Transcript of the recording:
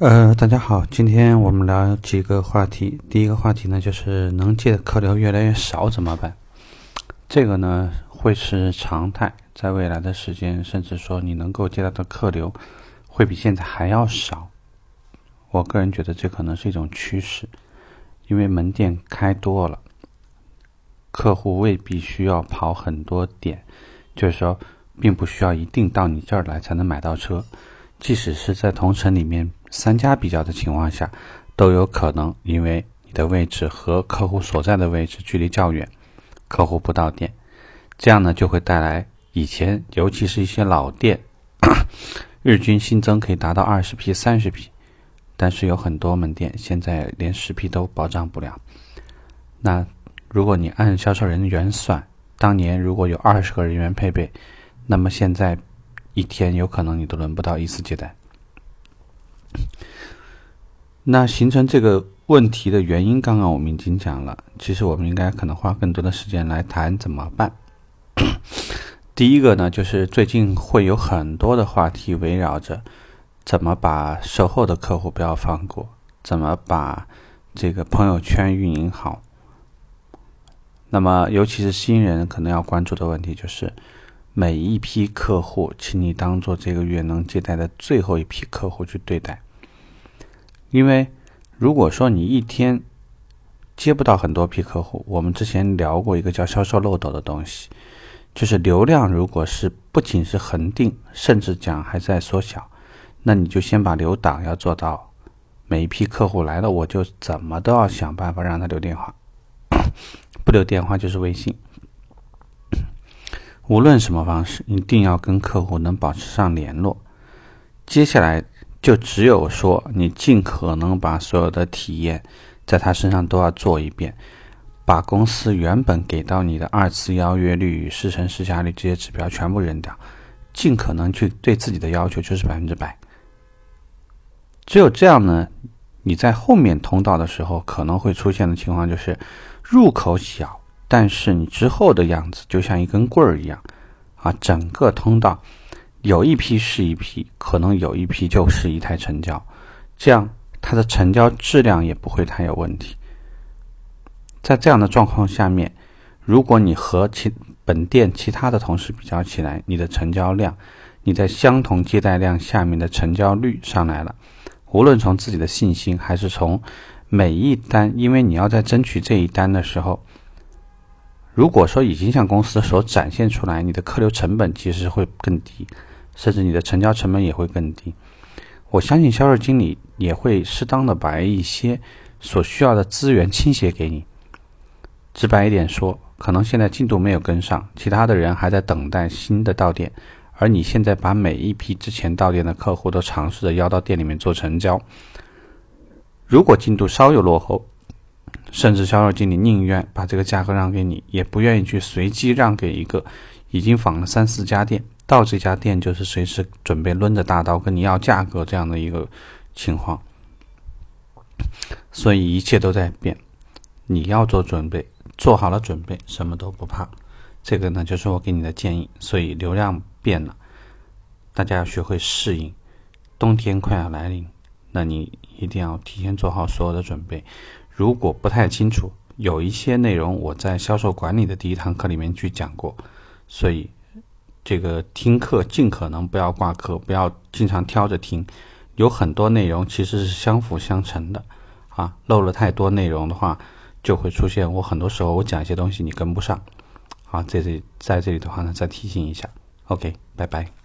呃，大家好，今天我们聊几个话题。第一个话题呢，就是能借的客流越来越少怎么办？这个呢会是常态，在未来的时间，甚至说你能够接到的客流会比现在还要少。我个人觉得这可能是一种趋势，因为门店开多了，客户未必需要跑很多点，就是说，并不需要一定到你这儿来才能买到车。即使是在同城里面三家比较的情况下，都有可能因为你的位置和客户所在的位置距离较远，客户不到店，这样呢就会带来以前尤其是一些老店，日均新增可以达到二十批、三十批，但是有很多门店现在连十批都保障不了。那如果你按销售人员算，当年如果有二十个人员配备，那么现在。一天有可能你都轮不到一次接待，那形成这个问题的原因，刚刚我们已经讲了。其实我们应该可能花更多的时间来谈怎么办。第一个呢，就是最近会有很多的话题围绕着怎么把售后的客户不要放过，怎么把这个朋友圈运营好。那么，尤其是新人可能要关注的问题就是。每一批客户，请你当做这个月能接待的最后一批客户去对待。因为如果说你一天接不到很多批客户，我们之前聊过一个叫销售漏斗的东西，就是流量如果是不仅是恒定，甚至讲还在缩小，那你就先把留档要做到，每一批客户来了，我就怎么都要想办法让他留电话，不留电话就是微信。无论什么方式，一定要跟客户能保持上联络。接下来就只有说，你尽可能把所有的体验在他身上都要做一遍，把公司原本给到你的二次邀约率与、试乘试驾率这些指标全部扔掉，尽可能去对自己的要求就是百分之百。只有这样呢，你在后面通道的时候可能会出现的情况就是入口小。但是你之后的样子就像一根棍儿一样，啊，整个通道有一批是一批，可能有一批就是一台成交，这样它的成交质量也不会太有问题。在这样的状况下面，如果你和其本店其他的同事比较起来，你的成交量，你在相同接待量下面的成交率上来了，无论从自己的信心还是从每一单，因为你要在争取这一单的时候。如果说已经向公司所展现出来，你的客流成本其实会更低，甚至你的成交成本也会更低。我相信销售经理也会适当的把一些所需要的资源倾斜给你。直白一点说，可能现在进度没有跟上，其他的人还在等待新的到店，而你现在把每一批之前到店的客户都尝试着邀到店里面做成交。如果进度稍有落后，甚至销售经理宁愿把这个价格让给你，也不愿意去随机让给一个已经访了三四家店，到这家店就是随时准备抡着大刀跟你要价格这样的一个情况。所以一切都在变，你要做准备，做好了准备，什么都不怕。这个呢，就是我给你的建议。所以流量变了，大家要学会适应。冬天快要来临，那你一定要提前做好所有的准备。如果不太清楚，有一些内容我在销售管理的第一堂课里面去讲过，所以这个听课尽可能不要挂科，不要经常挑着听，有很多内容其实是相辅相成的啊，漏了太多内容的话，就会出现我很多时候我讲一些东西你跟不上，啊，在这在这里的话呢再提醒一下，OK，拜拜。